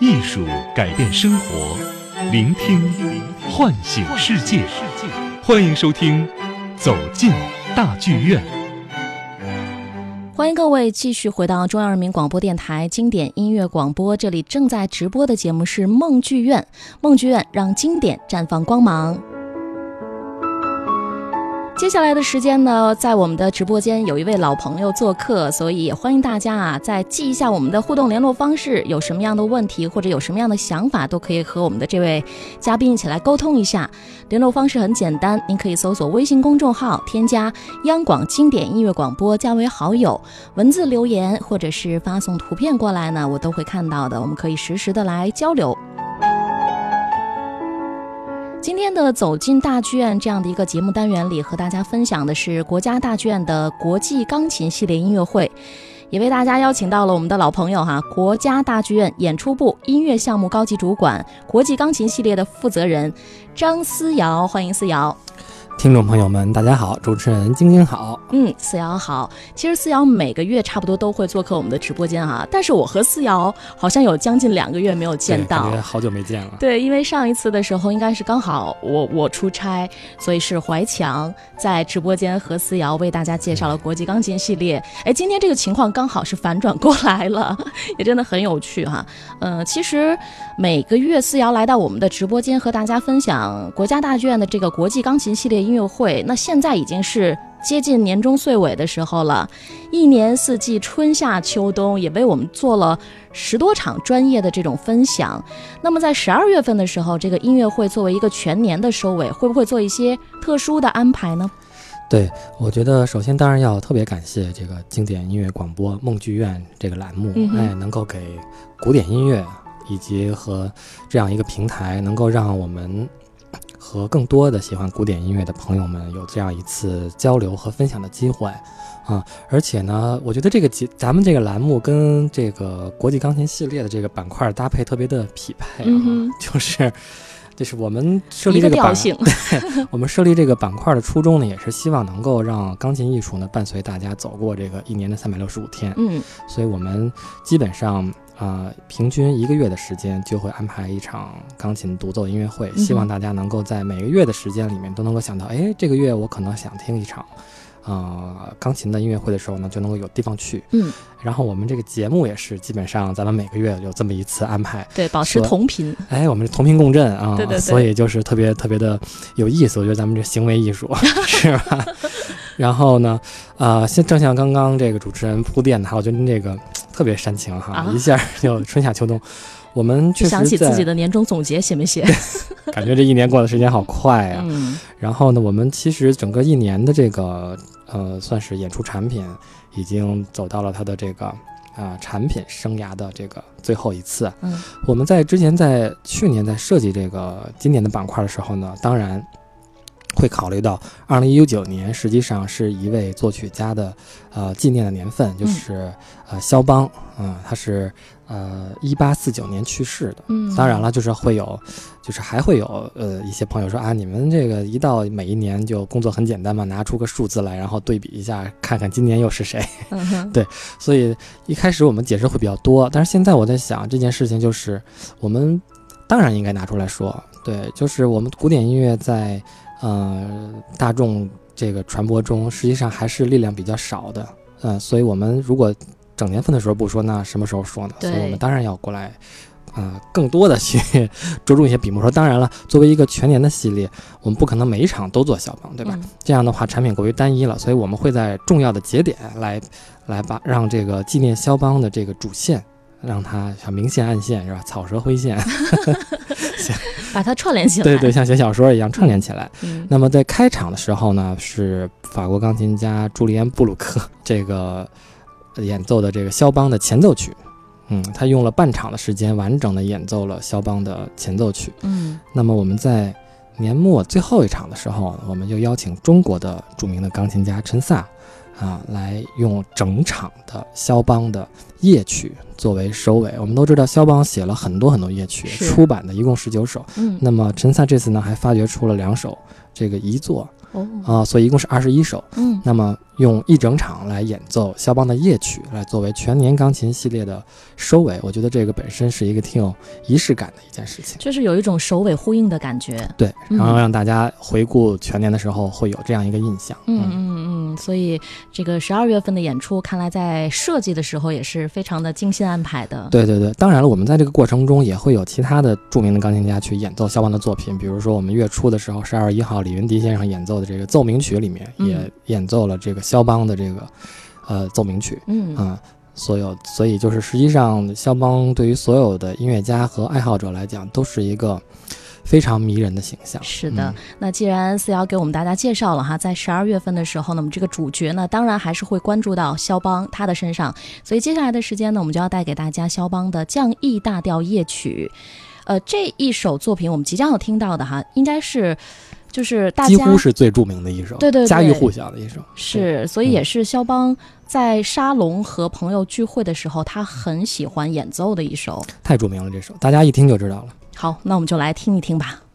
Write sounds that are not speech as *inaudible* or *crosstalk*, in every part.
艺术改变生活，聆听唤醒世界。欢迎收听《走进大剧院》。欢迎各位继续回到中央人民广播电台经典音乐广播，这里正在直播的节目是梦剧院。梦剧院让经典绽放光芒。接下来的时间呢，在我们的直播间有一位老朋友做客，所以也欢迎大家啊，再记一下我们的互动联络方式。有什么样的问题或者有什么样的想法，都可以和我们的这位嘉宾一起来沟通一下。联络方式很简单，您可以搜索微信公众号，添加央广经典音乐广播，加为好友，文字留言或者是发送图片过来呢，我都会看到的。我们可以实时的来交流。今天的走进大剧院这样的一个节目单元里，和大家分享的是国家大剧院的国际钢琴系列音乐会，也为大家邀请到了我们的老朋友哈，国家大剧院演出部音乐项目高级主管、国际钢琴系列的负责人张思瑶，欢迎思瑶。听众朋友们，大家好，主持人晶晶好。嗯，思瑶好。其实思瑶每个月差不多都会做客我们的直播间啊，但是我和思瑶好像有将近两个月没有见到，好久没见了。对，因为上一次的时候应该是刚好我我出差，所以是怀强在直播间和思瑶为大家介绍了国际钢琴系列。哎，今天这个情况刚好是反转过来了，*laughs* 也真的很有趣哈。嗯，其实每个月思瑶来到我们的直播间和大家分享国家大剧院的这个国际钢琴系列。音乐会，那现在已经是接近年终岁尾的时候了，一年四季春夏秋冬也为我们做了十多场专业的这种分享。那么在十二月份的时候，这个音乐会作为一个全年的收尾，会不会做一些特殊的安排呢？对，我觉得首先当然要特别感谢这个经典音乐广播梦剧院这个栏目，哎，能够给古典音乐以及和这样一个平台，能够让我们。和更多的喜欢古典音乐的朋友们有这样一次交流和分享的机会，啊，而且呢，我觉得这个节咱们这个栏目跟这个国际钢琴系列的这个板块搭配特别的匹配啊，就是，就是我们设立这个板，我们设立这个板块的初衷呢，也是希望能够让钢琴艺术呢伴随大家走过这个一年的三百六十五天，嗯，所以我们基本上。啊，平均一个月的时间就会安排一场钢琴独奏音乐会，希望大家能够在每个月的时间里面都能够想到，哎，这个月我可能想听一场，啊，钢琴的音乐会的时候呢，就能够有地方去。嗯，然后我们这个节目也是基本上咱们每个月有这么一次安排，对，保持同频。哎，我们同频共振啊，对对对，所以就是特别特别的有意思。我觉得咱们这行为艺术 *laughs* 是吧？然后呢，啊，像正像刚刚这个主持人铺垫的哈，我觉得您这个。特别煽情哈，一下就春夏秋冬，我们确实想起自己的年终总结写没写？*laughs* 感觉这一年过的时间好快呀。嗯。然后呢，我们其实整个一年的这个呃，算是演出产品，已经走到了它的这个啊产品生涯的这个最后一次。嗯。我们在之前在去年在设计这个今年的板块的时候呢，当然。会考虑到二零一九年实际上是一位作曲家的呃纪念的年份，就是呃肖邦，嗯，他是呃一八四九年去世的。嗯，当然了，就是会有，就是还会有呃一些朋友说啊，你们这个一到每一年就工作很简单嘛，拿出个数字来，然后对比一下，看看今年又是谁。*laughs* 对，所以一开始我们解释会比较多，但是现在我在想这件事情，就是我们当然应该拿出来说，对，就是我们古典音乐在。呃，大众这个传播中，实际上还是力量比较少的，嗯，所以我们如果整年份的时候不说，那什么时候说呢？所以我们当然要过来，呃，更多的去 *laughs* 着重一些笔墨。说当然了，作为一个全年的系列，我们不可能每一场都做肖邦，对吧？这样的话产品过于单一了，所以我们会在重要的节点来，来把让这个纪念肖邦的这个主线。让它像明线暗线是吧？草蛇灰线，行，*laughs* 把它串联起来。对对，像写小说一样串联起来。那么在开场的时候呢，是法国钢琴家朱利安·布鲁克 *laughs* 这个演奏的这个肖邦的前奏曲。嗯，他用了半场的时间，完整的演奏了肖邦的前奏曲。嗯，那么我们在年末最后一场的时候，我们就邀请中国的著名的钢琴家陈萨。啊，来用整场的肖邦的夜曲作为收尾。我们都知道，肖邦写了很多很多夜曲，出版的一共十九首。嗯，那么陈萨这次呢，还发掘出了两首这个遗作哦，啊，所以一共是二十一首。嗯，那么用一整场来演奏肖邦的夜曲，来作为全年钢琴系列的收尾，我觉得这个本身是一个挺有仪式感的一件事情。就是有一种首尾呼应的感觉。对，嗯然后让大家回顾全年的时候会有这样一个印象。嗯嗯嗯，所以这个十二月份的演出，看来在设计的时候也是非常的精心安排的。对对对，当然了，我们在这个过程中也会有其他的著名的钢琴家去演奏肖邦的作品，比如说我们月初的时候，十二月一号李云迪先生演奏的这个奏鸣曲里面，嗯也演奏了这个肖邦的这个呃奏鸣曲嗯啊、所有，所以就是实际上肖邦对于所有的音乐家和爱好者来讲，都是一个非常迷人的形象。是的嗯，那既然思瑶给我们大家介绍了哈，在十二月份的时候呢，我们这个主角呢，当然还是会关注到肖邦他的身上，所以接下来的时间呢，我们就要带给大家肖邦的降 E 大调夜曲。呃，这一首作品我们即将要听到的哈，应该是就是大几乎是最著名的一首，对对对家喻户晓的一首。是，所以也是肖邦在沙龙和朋友聚会的时候，他很喜欢演奏的一首。太著名了，这首大家一听就知道了。好，那我们就来听一听吧。《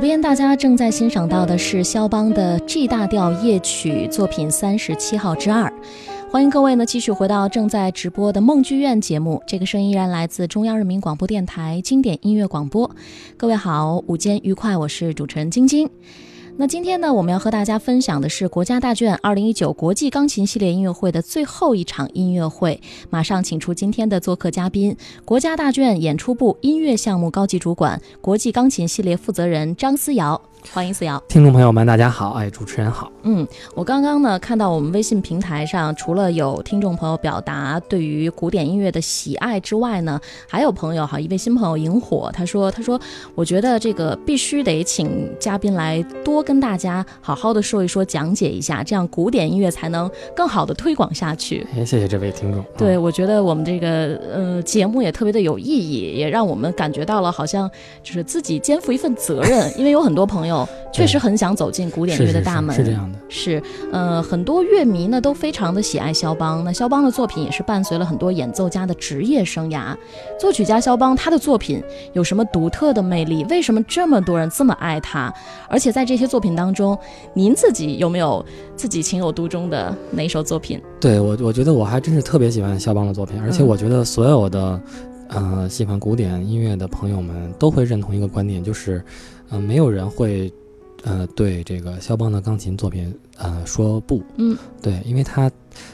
边大家正在欣赏到的是肖邦的 G 大调夜曲作品三十七号之二。欢迎各位呢继续回到正在直播的梦剧院节目，这个声音依然来自中央人民广播电台经典音乐广播。各位好，午间愉快，我是主持人晶晶。那今天呢，我们要和大家分享的是国家大剧二零一九国际钢琴系列音乐会的最后一场音乐会。马上请出今天的做客嘉宾，国家大剧演出部音乐项目高级主管、国际钢琴系列负责人张思瑶。欢迎思瑶，听众朋友们，大家好，哎，主持人好，嗯，我刚刚呢看到我们微信平台上，除了有听众朋友表达对于古典音乐的喜爱之外呢，还有朋友哈，一位新朋友萤火，他说，他说，我觉得这个必须得请嘉宾来多跟大家好好的说一说，讲解一下，这样古典音乐才能更好的推广下去。哎，谢谢这位听众，对我觉得我们这个呃节目也特别的有意义，也让我们感觉到了好像就是自己肩负一份责任，因为有很多朋友。确实很想走进古典乐的大门，是这样的，是，呃，很多乐迷呢都非常的喜爱肖邦。那肖邦的作品也是伴随了很多演奏家的职业生涯。作曲家肖邦他的作品有什么独特的魅力？为什么这么多人这么爱他？而且在这些作品当中，您自己有没有自己情有独钟的哪一首作品？对我，我觉得我还真是特别喜欢肖邦的作品，而且我觉得所有的，呃，喜欢古典音乐的朋友们都会认同一个观点，就是。嗯，没有人会，呃，对这个肖邦的钢琴作品，呃，说不，嗯，对，因为他，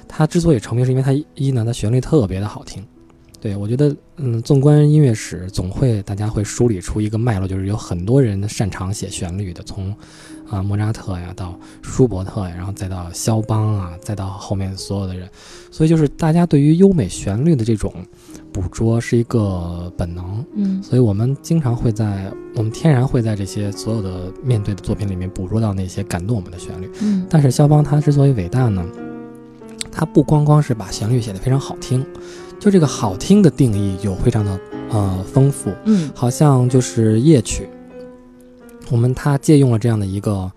他之所以成名，是因为他一呢，他旋律特别的好听，对我觉得，嗯，纵观音乐史，总会大家会梳理出一个脉络，就是有很多人擅长写旋律的，从。啊，莫扎特呀，到舒伯特呀，然后再到肖邦啊，再到后面所有的人，所以就是大家对于优美旋律的这种捕捉是一个本能，嗯，所以我们经常会在我们天然会在这些所有的面对的作品里面捕捉到那些感动我们的旋律，嗯，但是肖邦他之所以伟大呢，他不光光是把旋律写得非常好听，就这个好听的定义就非常的呃丰富，嗯，好像就是夜曲。我们他借用了这样的一个，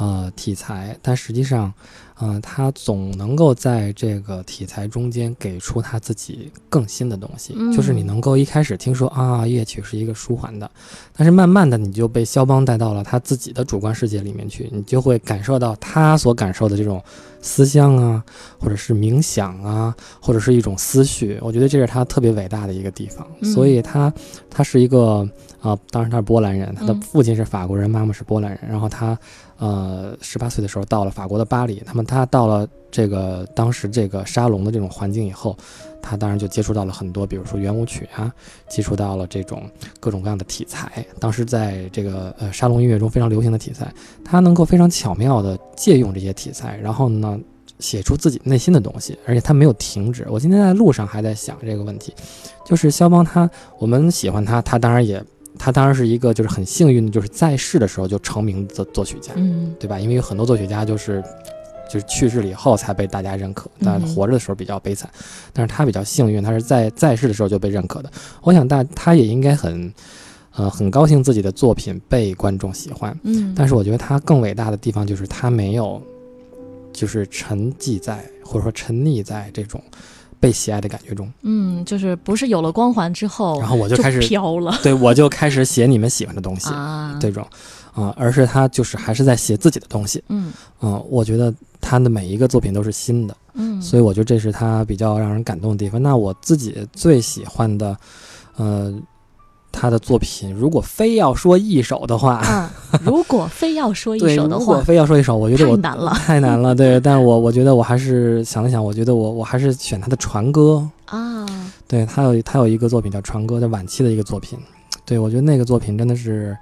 呃，题材，但实际上，嗯，他总能够在这个题材中间给出他自己更新的东西。就是你能够一开始听说啊，乐曲是一个舒缓的，但是慢慢的你就被肖邦带到了他自己的主观世界里面去，你就会感受到他所感受的这种思乡啊，或者是冥想啊，或者是一种思绪。我觉得这是他特别伟大的一个地方，所以他，他是一个。啊，当时他是波兰人，他的父亲是法国人，妈妈是波兰人。然后他，呃，十八岁的时候到了法国的巴黎。那么他到了这个当时这个沙龙的这种环境以后，他当然就接触到了很多，比如说圆舞曲啊，接触到了这种各种各样的题材。当时在这个呃沙龙音乐中非常流行的题材，他能够非常巧妙地借用这些题材，然后呢写出自己内心的东西，而且他没有停止。我今天在路上还在想这个问题，就是肖邦他，我们喜欢他，他当然也。他当然是一个，就是很幸运的，就是在世的时候就成名的作曲家，嗯，对吧？因为有很多作曲家就是，就是去世了以后才被大家认可，但活着的时候比较悲惨。但是他比较幸运，他是在在世的时候就被认可的。我想大他也应该很，呃，很高兴自己的作品被观众喜欢。嗯，但是我觉得他更伟大的地方就是他没有，就是沉寂在或者说沉溺在这种。被喜爱的感觉中，嗯，就是不是有了光环之后，然后我就开始飘了，对我就开始写你们喜欢的东西 *laughs* 啊，这种，啊，而是他就是还是在写自己的东西，嗯嗯，我觉得他的每一个作品都是新的，嗯，所以我觉得这是他比较让人感动的地方。那我自己最喜欢的，呃。他的作品，如果非要说一首的话，嗯，*laughs* 如果非要说一首的话，如果非要说一首，我觉得我太难了，太难了。对，*laughs* 但是我我觉得我还是想了想，我觉得我我还是选他的《船歌》啊。对他有他有一个作品叫《船歌》，在晚期的一个作品。对我觉得那个作品真的是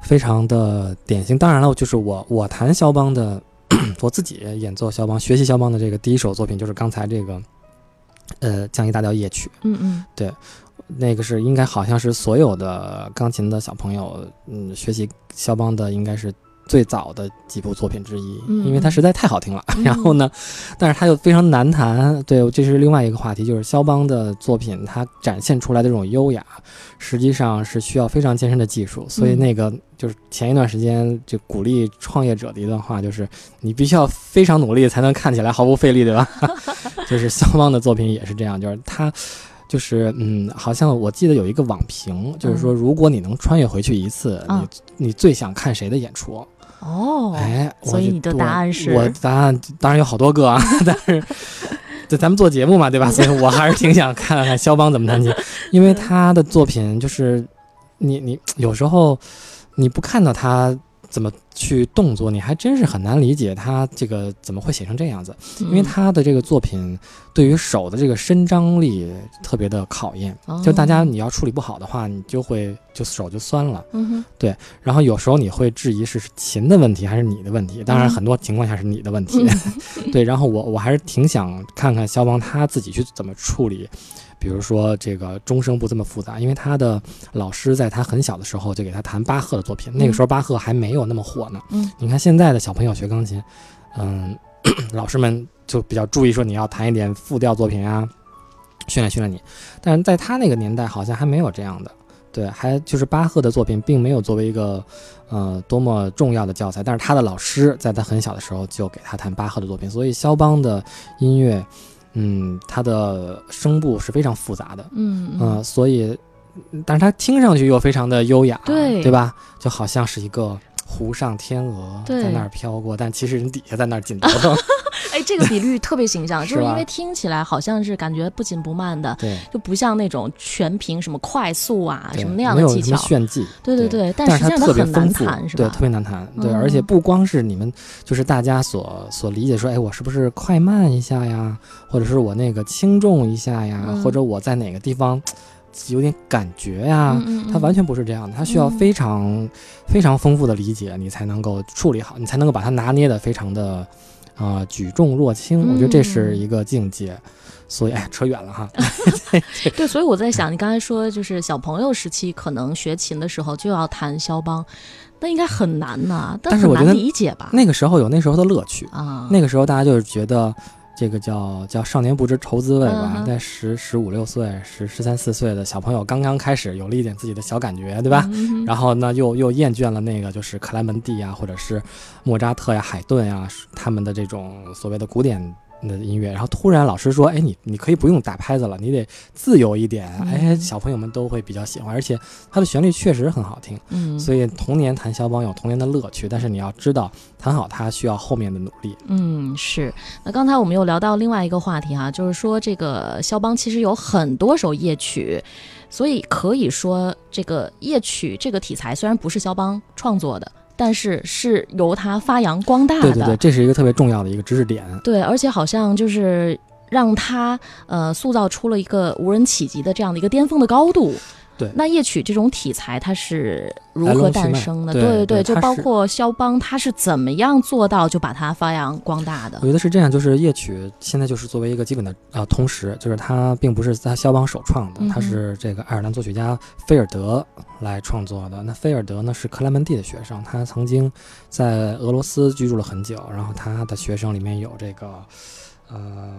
非常的典型。当然了，就是我我弹肖邦的，*clears throat* 我自己演奏肖邦、学习肖邦的这个第一首作品就是刚才这个，呃，降 E 大调夜曲。嗯嗯，对。那个是应该好像是所有的钢琴的小朋友，嗯，学习肖邦的应该是最早的几部作品之一，因为它实在太好听了。然后呢，但是它又非常难弹。对，这是另外一个话题，就是肖邦的作品，它展现出来的这种优雅，实际上是需要非常艰深的技术。所以那个就是前一段时间就鼓励创业者的一段话，就是你必须要非常努力才能看起来毫不费力，对吧？*laughs* 就是肖邦的作品也是这样，就是他。就是嗯，好像我记得有一个网评，就是说如果你能穿越回去一次，嗯你你最想看谁的演出？哦，哎，所以你的答案是我答案当然有好多个啊，*laughs* 但是。对，咱们做节目嘛，对吧？所以我还是挺想看看肖邦怎么弹琴，因为他的作品就是，你你有时候你不看到他怎么去动作，你还真是很难理解他这个怎么会写成这样子。因为嗯他的这个作品对于手的这个伸张力特别的考验，就大家哦你要处理不好的话，你就会就手就酸了。嗯哼然后有时候你会质疑是是琴的问题还是你的问题，当然嗯很多情况下是你的问题。*laughs* 对，然后我我还是挺想看看肖邦他自己去怎么处理，比如说这个钟声不这么复杂，因为他的老师在他很小的时候就给他弹巴赫的作品，那个时候巴赫还没有那么火呢。嗯你看现在的小朋友学钢琴，嗯，*clears throat* 老师们就比较注意说你要弹一点复调作品啊，训练训练你。但是在他那个年代好像还没有这样的，对，还就是巴赫的作品并没有作为一个呃多么重要的教材，但是他的老师在他很小的时候就给他弹巴赫的作品，所以肖邦的音乐，嗯，它的声部是非常复杂的，嗯嗯、所以，但是它听上去又非常的优雅，对。对吧？就好像是一个湖上天鹅在那儿飘过，但其实人底下在那儿紧头疼。*laughs* *laughs* 哎，这个比率特别形象，*laughs* 就是因为听起来好像是感觉不紧不慢的，对，就不像那种全凭什么快速啊什么那样的技巧。炫技，对对对。但但是它特别实际上它很难，弹，是吧对，吧特？别难弹，对，嗯而且不光是你们，就是大家所所理解说，哎，我是不是快慢一下呀，或者是我那个轻重一下呀，嗯或者我在哪个地方有点感觉呀，嗯嗯它完全不是这样的，它需要嗯非常、非常丰富的理解，你才能够处理好，你才能够把它拿捏的非常的啊、举重若轻。我觉得这是嗯一个境界。所以，哎，扯远了哈。对，所以我在想，你刚才说就是小朋友时期可能学琴的时候就要弹肖邦，那应该很难呐，但是我觉得理解吧？那个时候有那时候的乐趣，啊，那个时候大家就是觉得。这个叫叫少年不知愁滋味吧，在十十五六岁、十十三四岁的小朋友刚刚开始有了一点自己的小感觉，对吧？嗯然后呢，又又厌倦了那个就是克莱门蒂啊，或者是莫扎特呀、海顿呀他们的这种所谓的古典的音乐。然后突然老师说：“哎，你你可以不用打拍子了，你得自由一点。”嗯哎，小朋友们都会比较喜欢，而且它的旋律确实很好听。嗯，所以童年弹肖邦有童年的乐趣，但是你要知道，弹好它需要后面的努力。嗯，是。那刚才我们又聊到另外一个话题哈、就是说这个肖邦其实有很多首夜曲，所以可以说这个夜曲这个题材虽然不是肖邦创作的，但是是由他发扬光大的。对对对，这是一个特别重要的一个知识点。对而且好像就是让他呃塑造出了一个无人企及的这样的一个巅峰的高度。对那夜曲这种题材它是如何诞生的？对对就对就包括肖邦他是怎么样做到就把它发扬光大的我？觉得是这样，就是夜曲现在就是作为一个基本的呃通识，就是它并不是他肖邦首创的嗯，它是这个爱尔兰作曲家菲尔德来创作的。那菲尔德呢是克莱门蒂的学生，他曾经在俄罗斯居住了很久，然后他的学生里面有这个呃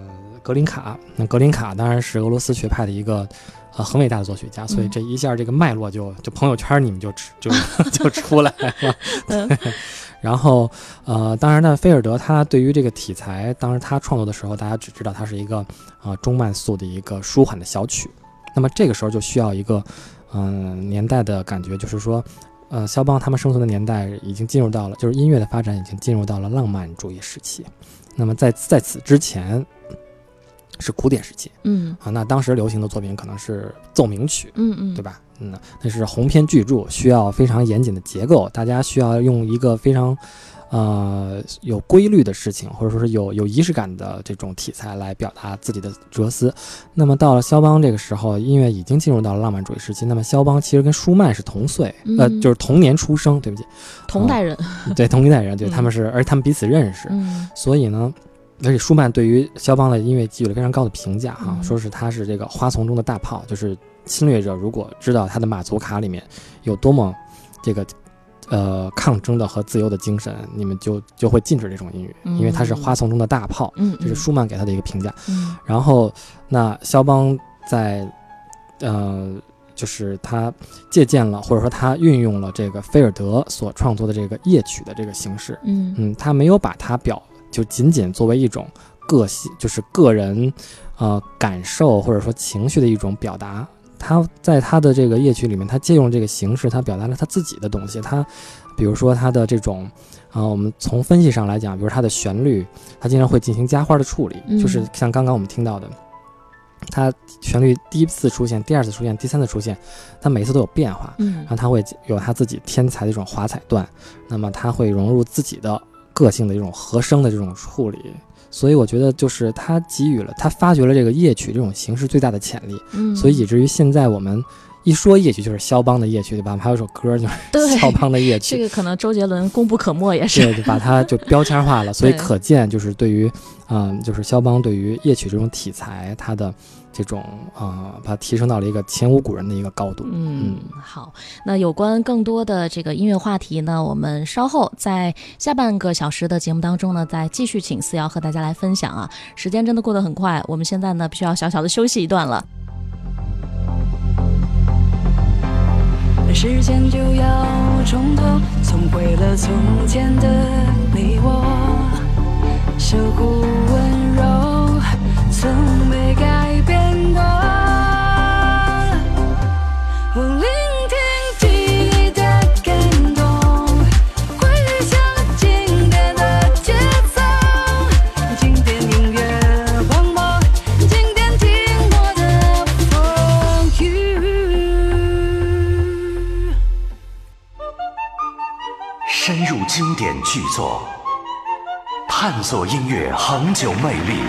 格林卡，那格林卡当然是俄罗斯学派的一个。呃，很伟大的作曲家，所以嗯这一下这个脉络就就朋友圈你们就就 *laughs* 就出来了。嗯 *laughs* 然后，呃，当然呢，菲尔德他对于这个题材，当时他创作的时候，大家只知道它是一个呃中慢速的一个舒缓的小曲。那么这个时候就需要一个嗯、年代的感觉，就是说，呃，肖邦他们生存的年代已经进入到了，就是音乐的发展已经进入到了浪漫主义时期。那么在在此之前是古典时期嗯啊，那当时流行的作品可能是奏鸣曲，嗯嗯，对吧？嗯，那是鸿篇巨著，需要非常严谨的结构，大家需要用一个非常，呃，有规律的事情，或者说是有有仪式感的这种题材来表达自己的哲思。那么到了肖邦这个时候，音乐已经进入到了浪漫主义时期。那么肖邦其实跟舒曼是同岁，呃，嗯就是同年出生，对不起，同代人，*laughs* 对，同一代人，对，嗯他们是，而他们彼此认识，嗯所以呢，而且舒曼对于肖邦的音乐给予了非常高的评价哈，嗯说是他是这个花丛中的大炮，就是侵略者如果知道他的马祖卡里面有多么这个呃抗争的和自由的精神，你们就就会禁止这种音乐，因为他是花丛中的大炮，嗯，这是舒曼给他的一个评价。嗯然后那肖邦在呃。就是他借鉴了，或者说他运用了这个菲尔德所创作的这个夜曲的这个形式，嗯嗯，他没有把它表就仅仅作为一种个性，就是个人，呃感受或者说情绪的一种表达。他在他的这个夜曲里面，他借用这个形式，他表达了他自己的东西。他，比如说他的这种，啊，我们从分析上来讲，比如他的旋律，他经常会进行加花的处理，就是像刚刚我们听到的，他旋律第一次出现，第二次出现，第三次出现，他每次都有变化，嗯，然后他会有他自己天才的一种华彩段，那么他会融入自己的个性的这种和声的这种处理。所以我觉得，就是他给予了他发掘了这个夜曲这种形式最大的潜力，嗯，所以以至于现在我们一说夜曲就是肖邦的夜曲，对吧？还有首歌就是 *laughs* 肖邦的夜曲，这个可能周杰伦功不可没，也是对，就把它就标签化了。*laughs* 所以可见，就是对于，嗯，就是肖邦对于夜曲这种题材，他的。这种啊，把它提升到了一个前无古人的一个高度。嗯，好，那有关更多的这个音乐话题呢，我们稍后在下半个小时的节目当中呢，再继续请思瑶和大家来分享啊。时间真的过得很快，我们现在呢必须要小小的休息一段了。时间就要从头重回了从前的你我，守护温柔，从经典巨作，探索音乐恒久魅力，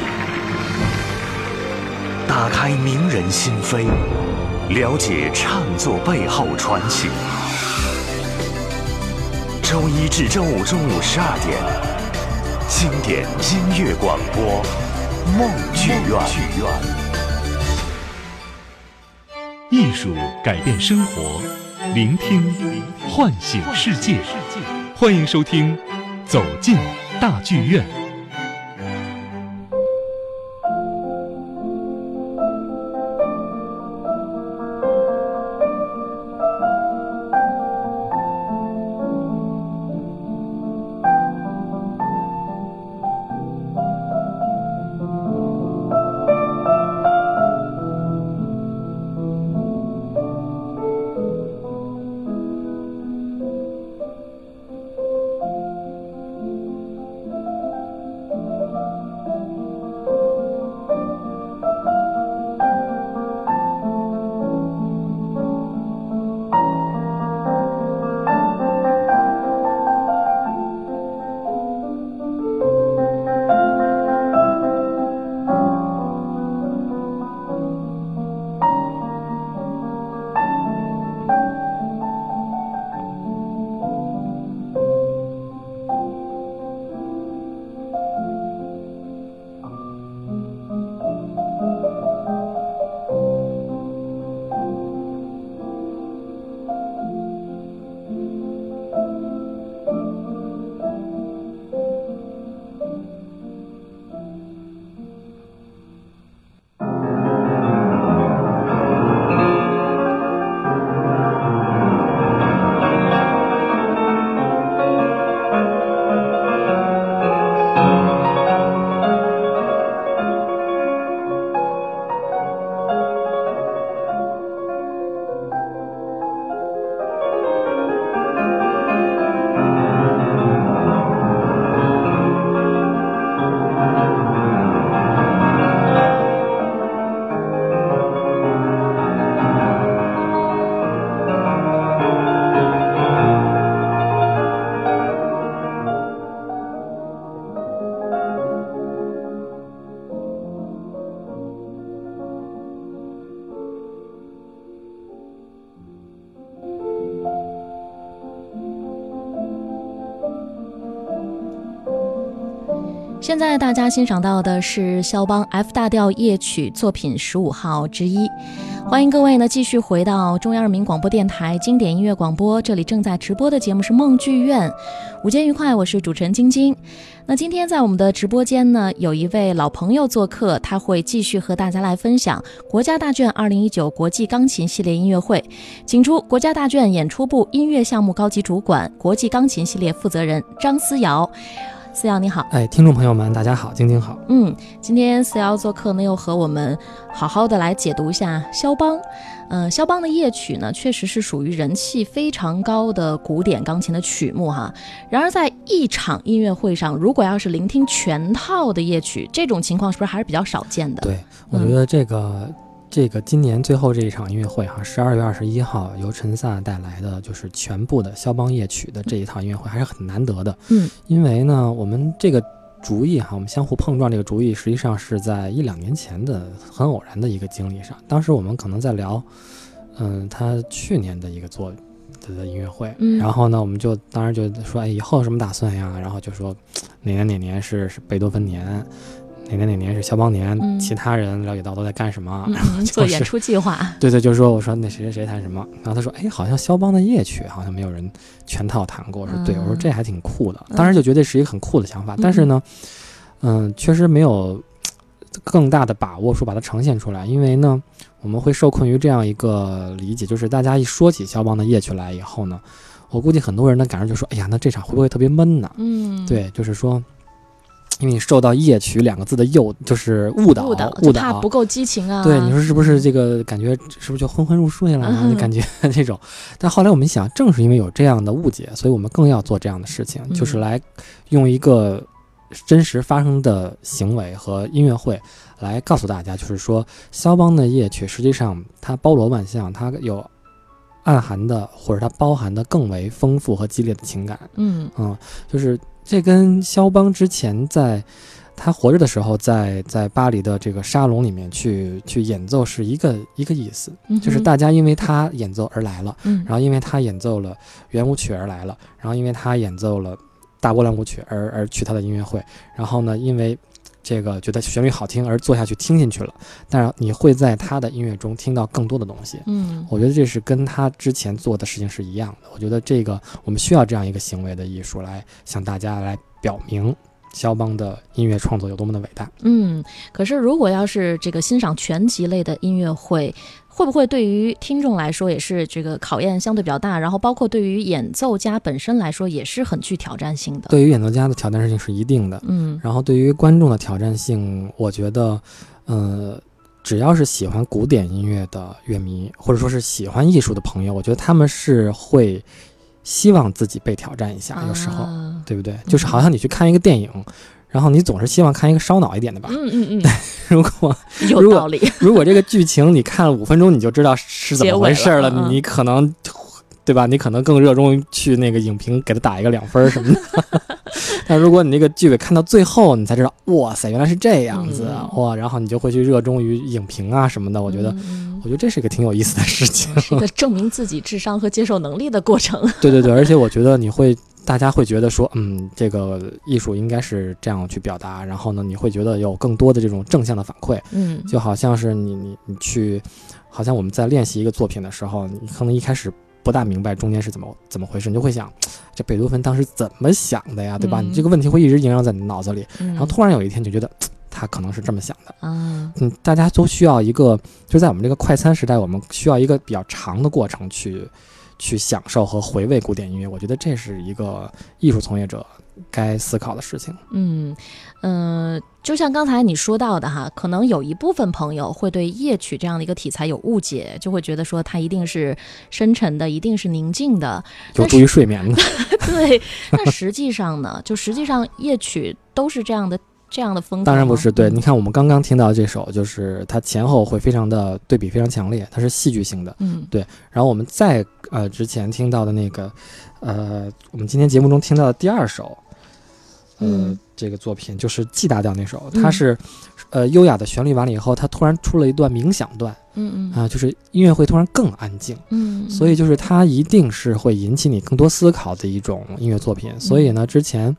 打开名人心扉，了解唱作背后传奇。周一至周五中午十二点，经典音乐广播，梦剧院剧院。艺术改变生活，聆听唤醒世界。欢迎收听。走进大剧院。大家欣赏到的是肖邦 F 大调夜曲作品十五号之一。欢迎各位呢继续回到中央人民广播电台经典音乐广播，这里正在直播的节目是梦剧院。午间愉快，我是主持人晶晶。那今天在我们的直播间呢，有一位老朋友做客，他会继续和大家来分享国家大卷二零一九国际钢琴系列音乐会，请出国家大卷演出部音乐项目高级主管、国际钢琴系列负责人张思瑶。思瑶你好，哎，听众朋友们，大家好，晶晶好。嗯，今天思瑶做客呢，又和我们好好的来解读一下肖邦。嗯，肖邦的夜曲呢，确实是属于人气非常高的古典钢琴的曲目哈。然而，在一场音乐会上，如果要是聆听全套的夜曲，这种情况是不是还是比较少见的？对，我觉得这个。这个今年最后这一场音乐会哈，十二月二十一号由陈萨带来的就是全部的肖邦夜曲的这一套音乐会，还是很难得的。嗯，因为呢，我们这个主意哈，我们相互碰撞这个主意，实际上是在一两年前的很偶然的一个经历上。当时我们可能在聊，嗯，他去年的一个作的音乐会，然后呢，我们就当时就说，哎，以后有什么打算呀？然后就说 *tsk* 哪年哪年是是贝多芬年。哪年哪年是肖邦年？其他人了解到都在干什么？然 *laughs* 后做演出计划。*laughs* 对对，就是说，我说那谁谁谁弹什么？然后他说，哎，好像肖邦的夜曲好像没有人全套弹过。我说对，我说这还挺酷的。当时就觉得是一个很酷的想法，但是呢，嗯，确实没有更大的把握说把它呈现出来，因为呢，我们会受困于这样一个理解，就是大家一说起肖邦的夜曲来以后呢，我估计很多人的感受就说，哎呀，那这场会不会特别闷呢？嗯，对，就是说。因为你受到“夜曲”两个字的诱，就是误导，误导，误导，不够激情啊。对，你说是不是这个感觉？是不是就昏昏入睡了？就 *laughs* 感觉那种。但后来我们想，正是因为有这样的误解，所以我们更要做这样的事情，就是来用一个真实发生的行为和音乐会来告诉大家，就是说，肖邦的夜曲实际上它包罗万象，它有暗含的，或者它包含的更为丰富和激烈的情感。嗯嗯，就是。这跟肖邦之前在他活着的时候，在在巴黎的这个沙龙里面去去演奏是一个一个意思，就是大家因为他演奏而来了，然后因为他演奏了圆舞曲而来了，然后因为他演奏了大波兰舞曲而而去他的音乐会，然后呢，因为。这个觉得旋律好听而坐下去听进去了，但是你会在他的音乐中听到更多的东西。嗯，我觉得这是跟他之前做的事情是一样的。我觉得这个我们需要这样一个行为的艺术来向大家来表明肖邦的音乐创作有多么的伟大。嗯，可是如果要是这个欣赏全集类的音乐会。会不会对于听众来说也是这个考验相对比较大？然后包括对于演奏家本身来说也是很具挑战性的。对于演奏家的挑战性是一定的，嗯。然后对于观众的挑战性，我觉得，呃，只要是喜欢古典音乐的乐迷，或者说是喜欢艺术的朋友，我觉得他们是会希望自己被挑战一下。有时候，对不对？就是好像你去看一个电影。然后你总是希望看一个烧脑一点的吧？嗯嗯嗯。*laughs* 如果有道理，*laughs* 如果这个剧情你看了五分钟你就知道是怎么回事了，你可能，对吧？你可能更热衷去那个影评给他打一个两分什么的。*laughs* 但如果你那个剧尾看到最后，你才知道，哇塞，原来是这样子哇！然后你就会去热衷于影评啊什么的。我觉得，我觉得这是一个挺有意思的事情，是一个证明自己智商和接受能力的过程。对对对，而且我觉得你会。大家会觉得说，嗯，这个艺术应该是这样去表达，然后呢，你会觉得有更多的这种正向的反馈，嗯，就好像是你你你去，好像我们在练习一个作品的时候，你可能一开始不大明白中间是怎么怎么回事，你就会想，*tsk* 这贝多芬当时怎么想的呀，对吧？你这个问题会一直萦绕在你脑子里，然后突然有一天就觉得 *tsk* 他可能是这么想的，啊，嗯，大家都需要一个，就在我们这个快餐时代，我们需要一个比较长的过程去。去享受和回味古典音乐，我觉得这是一个艺术从业者该思考的事情。嗯嗯，就像刚才你说到的哈，可能有一部分朋友会对夜曲这样的一个题材有误解，就会觉得说它一定是深沉的，一定是宁静的，有助于睡眠的。*laughs* 对，但实际上呢，就实际上夜曲都是这样的。这样的风格当然不是，对，你看我们刚刚听到这首，就是它前后会非常的对比，非常强烈，它是戏剧性的，嗯，对。然后我们再呃之前听到的那个，呃，我们今天节目中听到的第二首，呃，这个作品就是 G 大调那首，它是呃优雅的旋律完了以后，它突然出了一段冥想段，嗯嗯，啊，就是音乐会突然更安静，嗯，所以就是它一定是会引起你更多思考的一种音乐作品。所以呢，之前，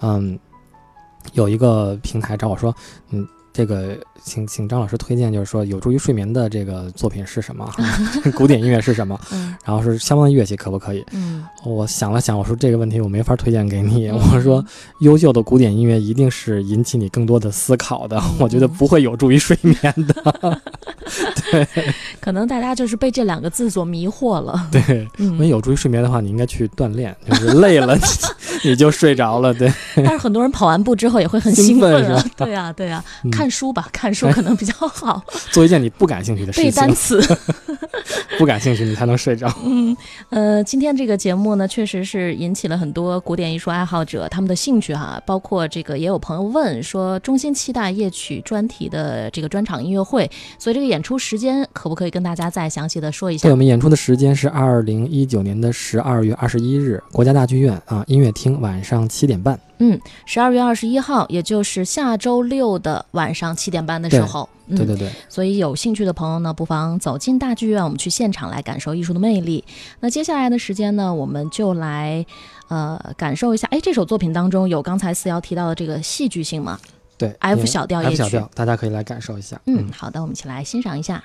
嗯。有一个平台找我说，嗯，这个请请张老师推荐，就是说有助于睡眠的这个作品是什么？*laughs* 古典音乐是什么？*laughs* 然后是相关的乐器可不可以？嗯，我想了想，我说这个问题我没法推荐给你。我说优秀的古典音乐一定是引起你更多的思考的，我觉得不会有助于睡眠的。*laughs* 对，*laughs* 可能大家就是被这两个字所迷惑了。*laughs* 对，因为有助于睡眠的话，你应该去锻炼，就是累了。*laughs* 你就睡着了。对，但是很多人跑完步之后也会很兴奋啊。对啊，对呀，看书吧，看书可能比较好。做一件你不感兴趣的事情。背单词。不感兴趣，你才能睡着。嗯，呃，今天这个节目呢，确实是引起了很多古典艺术爱好者他们的兴趣哈。包括这个，也有朋友问说，衷心期待夜曲专题的这个专场音乐会，所以这个演出时间可不可以跟大家再详细的说一下？对，我们演出的时间是二零一九年的十二月二十一日，国家大剧院啊音乐厅，晚上七点半。嗯，十二月二十一号，也就是下周六的晚上七点半的时候，对对对。所以有兴趣的朋友呢，不妨走进大剧院，我们去现场来感受艺术的魅力。那接下来的时间呢，我们就来呃感受一下。哎，这首作品当中有刚才四瑶提到的这个戏剧性吗？对，F 小调也曲，大家可以来感受一下。嗯，好的，我们一起来欣赏一下。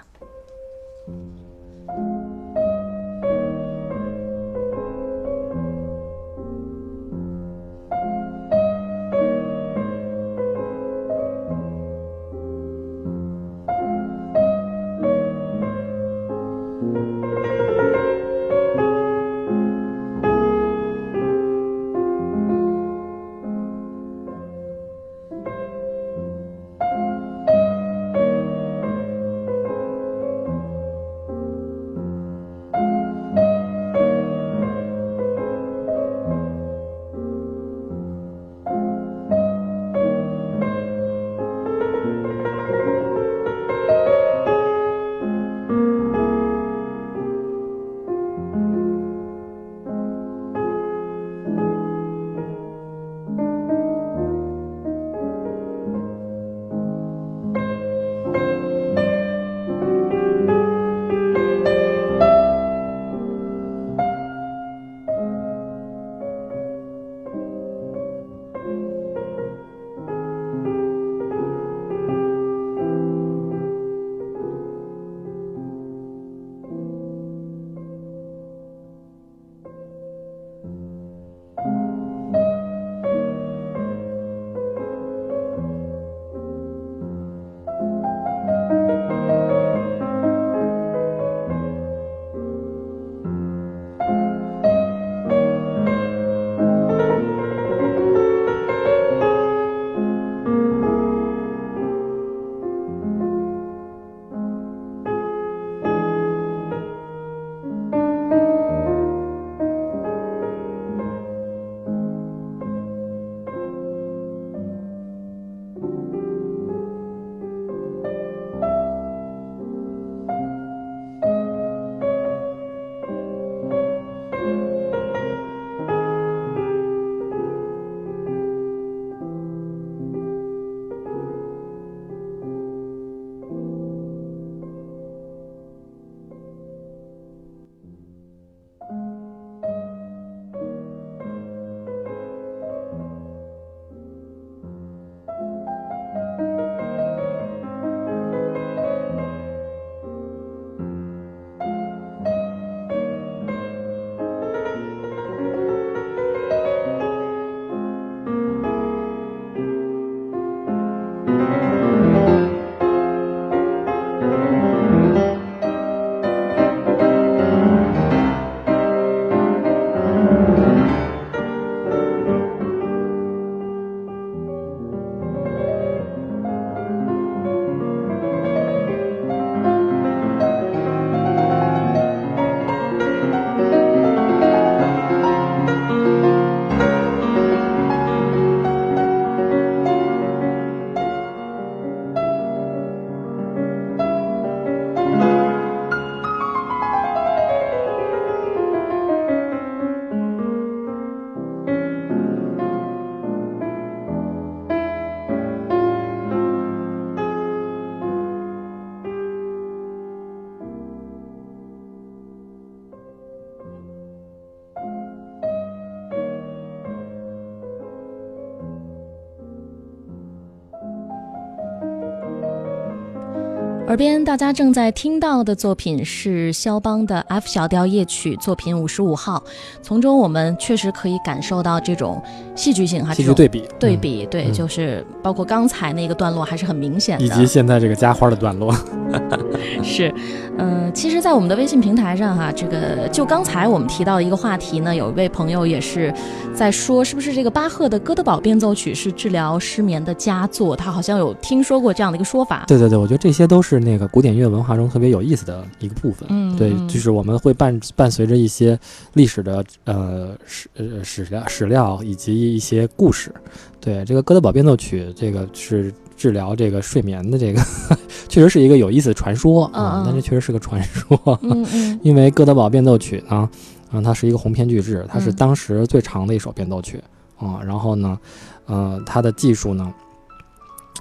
耳边大家正在听到的作品是肖邦的 F 小调夜曲作品五十五号，从中我们确实可以感受到这种戏剧性哈，戏剧对比，对比，对，就是包括刚才那个段落还是很明显的，以及现在这个加花的段落，*laughs* 是，嗯，其实，在我们的微信平台上哈，这个就刚才我们提到的一个话题呢，有一位朋友也是在说，是不是这个巴赫的哥德堡变奏曲是治疗失眠的佳作？他好像有听说过这样的一个说法。对对对，我觉得这些都是。是那个古典乐文化中特别有意思的一个部分，嗯，对，就是我们会伴伴随着一些历史的呃史呃史料史料以及一些故事，对这个哥德堡变奏曲，这个是治疗这个睡眠的这个，*laughs* 确实是一个有意思的传说啊，但这确实是个传说，嗯嗯，*laughs* 因为哥德堡变奏曲呢，嗯，它是一个鸿篇巨制，它是当时最长的一首变奏曲啊，然后呢，呃，它的技术呢。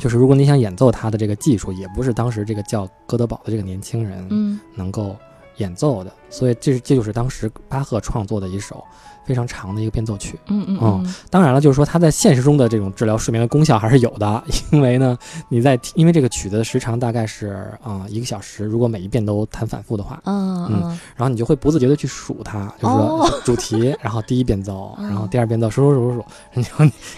就是如果你想演奏它的这个技术，也不是当时这个叫哥德堡的这个年轻人能够演奏的，所以这是这就是当时巴赫创作的一首。非常长的一个变奏曲，嗯嗯嗯，当然了，就是说它在现实中的这种治疗睡眠的功效还是有的，*laughs* 因为呢，你在因为这个曲子的时长大概是啊一个小时，如果每一遍都弹反复的话，嗯嗯，然后你就会不自觉的去数它，就是说主题，然后第一变奏，然后第二变奏，数数数数数，你就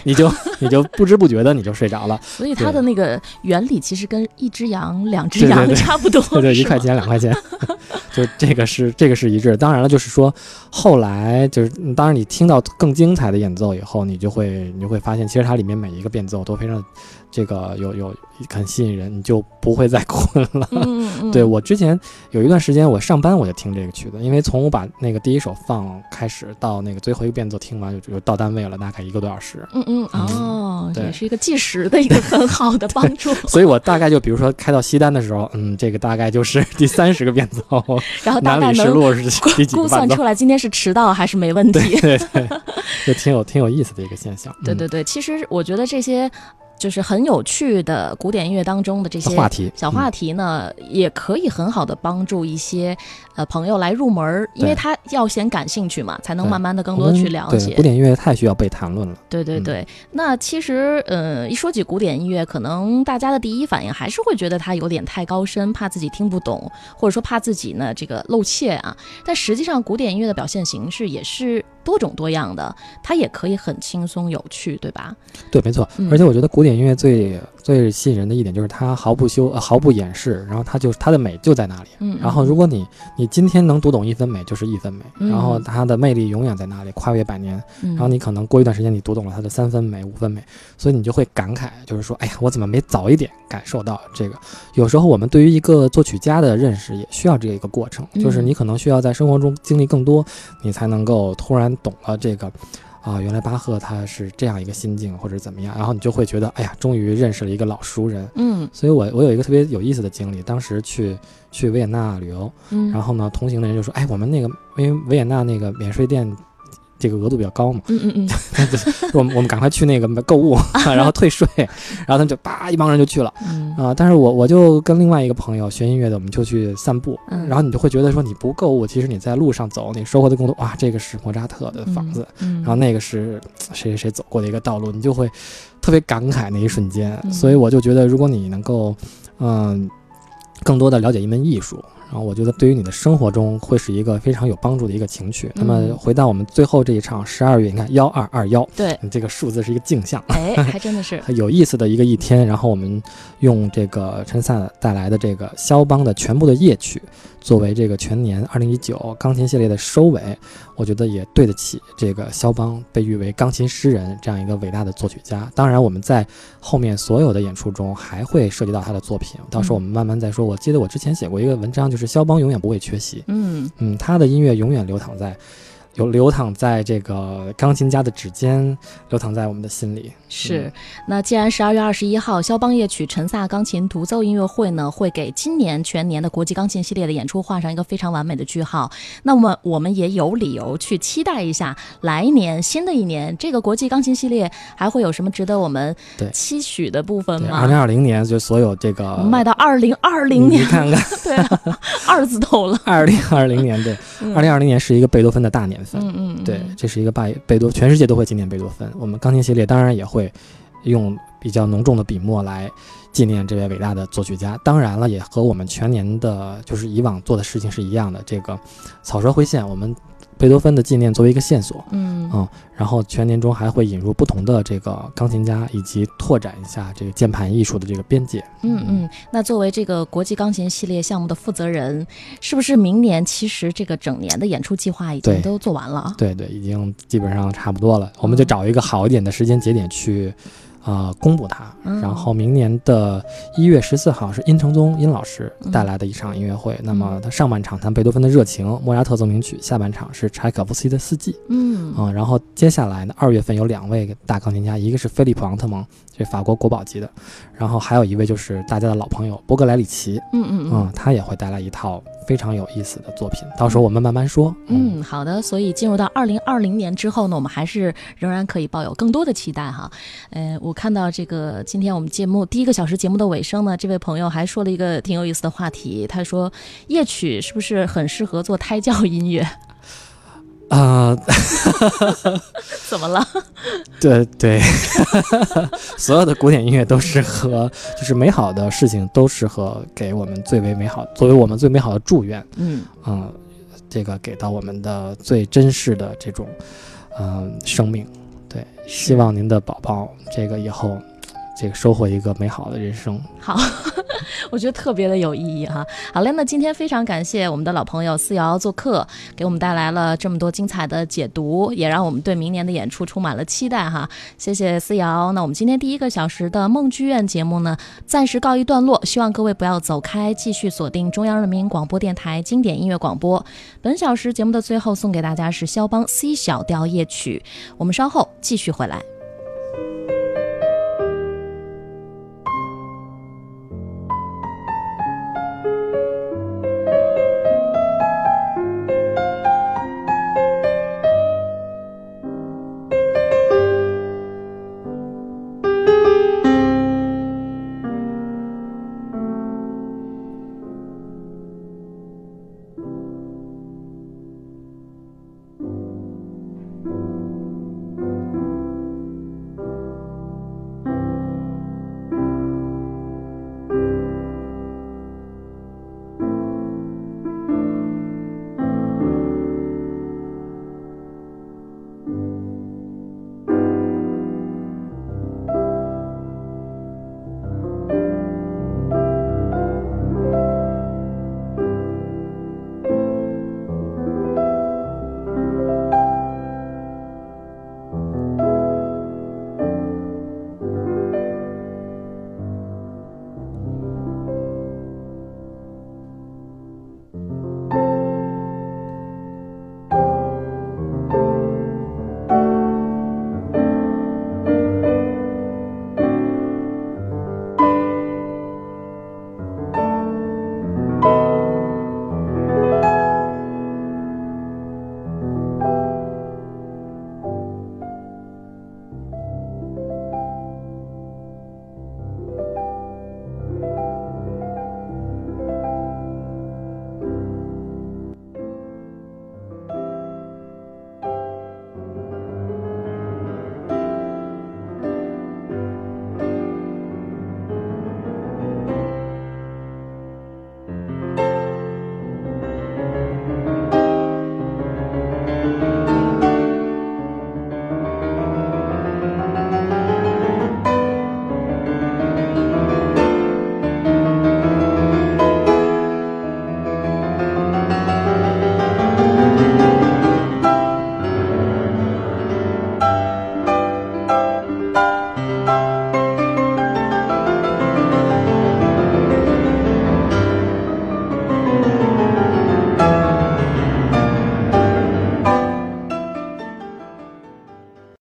你就你就不知不觉的你就睡着了。所以它的那个原理其实跟一只羊、两只羊差不多，对，一块钱两块钱，*laughs* 就这个是这这个是一致。当然了，就是说后来就是。当然，你听到更精彩的演奏以后，你就会你就会发现，其实它里面每一个变奏都非常。这个有有很吸引人，你就不会再困了。*laughs* 对我之前有一段时间，我上班我就听这个曲子，因为从我把那个第一首放开始到那个最后一个变奏听完，就就到单位了，大概一个多小时。嗯嗯哦，也，是一个计时的一个很好的帮助。*laughs* 所以我大概就比如说开到西单的时候，嗯，这个大概就是第三十个变奏，*laughs* 然后大概能估算出来今天是迟到还是没问题。对对，就挺有挺有意思的一个现象。对对对，其实我觉得这些。就是很有趣的古典音乐当中的这些话题，小话题呢，也可以很好的帮助一些呃朋友来入门，因为他要先感兴趣嘛，才能慢慢的更多去了解。古典音乐太需要被谈论了。对对对，那其实呃一说起古典音乐，可能大家的第一反应还是会觉得它有点太高深，怕自己听不懂，或者说怕自己呢这个露怯啊。但实际上，古典音乐的表现形式也是多种多样的，它也可以很轻松有趣，对吧？对，没错。而且我觉得古典。音乐最最吸引人的一点就是它毫不修毫不掩饰，然后它就它的美就在那里。嗯，然后如果你你今天能读懂一分美，就是一分美。然后它的魅力永远在那里，跨越百年。然后你可能过一段时间，你读懂了它的三分美、五分美，所以你就会感慨，就是说，哎呀，我怎么没早一点感受到这个？有时候我们对于一个作曲家的认识也需要这一个过程，就是你可能需要在生活中经历更多，你才能够突然懂了这个。啊，原来巴赫他是这样一个心境，或者怎么样，然后你就会觉得，哎呀，终于认识了一个老熟人。嗯，所以我我有一个特别有意思的经历，当时去去维也纳旅游，然后呢，同行的人就说，哎，我们那个因为维也纳那个免税店。这个额度比较高嘛，嗯嗯嗯，*laughs* 我们我们赶快去那个购物，*laughs* 然后退税，然后他们就叭一帮人就去了，啊，但是我我就跟另外一个朋友学音乐的，我们就去散步，然后你就会觉得说你不购物，其实你在路上走，你收获的更多。哇，这个是莫扎特的房子，然后那个是谁谁谁走过的一个道路，你就会特别感慨那一瞬间。所以我就觉得，如果你能够，嗯，更多的了解一门艺术。然后我觉得，对于你的生活中会是一个非常有帮助的一个情趣。那么回到我们最后这一场十二月，你看幺二二幺，对你这个数字是一个镜像，哎，还真的是 *laughs* 很有意思的一个一天。然后我们用这个陈萨带来的这个肖邦的全部的夜曲。作为这个全年二零一九钢琴系列的收尾，我觉得也对得起这个肖邦被誉为钢琴诗人这样一个伟大的作曲家。当然，我们在后面所有的演出中还会涉及到他的作品，到时候我们慢慢再说。我记得我之前写过一个文章，就是肖邦永远不会缺席。嗯嗯，他的音乐永远流淌在。有流淌在这个钢琴家的指尖，流淌在我们的心里。是，那既然十二月二十一号肖邦夜曲陈萨钢琴独奏音乐会呢，会给今年全年的国际钢琴系列的演出画上一个非常完美的句号。那么我们也有理由去期待一下来年新的一年，这个国际钢琴系列还会有什么值得我们期许的部分吗？二零二零年就所有这个卖到二零二零年，你看看，*laughs* 对，二字头了。*laughs* 二零二零年，对，二零二零年是一个贝多芬的大年。嗯嗯，对，这是一个拜贝多，全世界都会纪念贝多芬。我们钢琴系列当然也会用比较浓重的笔墨来纪念这位伟大的作曲家。当然了，也和我们全年的就是以往做的事情是一样的。这个草蛇灰线，我们贝多芬的纪念作为一个线索，嗯嗯，然后全年中还会引入不同的这个钢琴家，以及拓展一下这个键盘艺术的这个边界。嗯嗯，那作为这个国际钢琴系列项目的负责人，是不是明年其实这个整年的演出计划已经都做完了啊？对对，已经基本上差不多了，我们就找一个好一点的时间节点去。啊、公布它，嗯。然后明年的一月十四号是殷承宗殷老师带来的一场音乐会。那么他上半场弹贝多芬的热情莫扎特奏鸣曲，下半场是柴可夫斯基的四季。嗯。啊、然后接下来呢，二月份有两位大钢琴家，一个是菲利普昂特蒙，这法国国宝级的，然后还有一位就是大家的老朋友波格莱里奇，嗯嗯。嗯，他也会带来一套非常有意思的作品，到时候我们慢慢说。嗯，好的。所以进入到二零二零年之后呢，我们还是仍然可以抱有更多的期待哈。呃，我看到这个今天我们节目第一个小时节目的尾声呢，这位朋友还说了一个挺有意思的话题，他说夜曲是不是很适合做胎教音乐？啊、*laughs* 怎么了？对对，*laughs* 所有的古典音乐都适合，就是美好的事情都适合给我们最为美好，作为我们最美好的祝愿。嗯嗯，这个给到我们的最真实的这种，嗯、生命。对，希望您的宝宝这个以后，这个收获一个美好的人生。好，*laughs* 我觉得特别的有意义哈。好嘞，那今天非常感谢我们的老朋友思瑶做客，给我们带来了这么多精彩的解读，也让我们对明年的演出充满了期待哈。谢谢思瑶。那我们今天第一个小时的梦剧院节目呢，暂时告一段落，希望各位不要走开，继续锁定中央人民广播电台经典音乐广播。本小时节目的最后送给大家是肖邦 C 小调夜曲，我们稍后继续回来。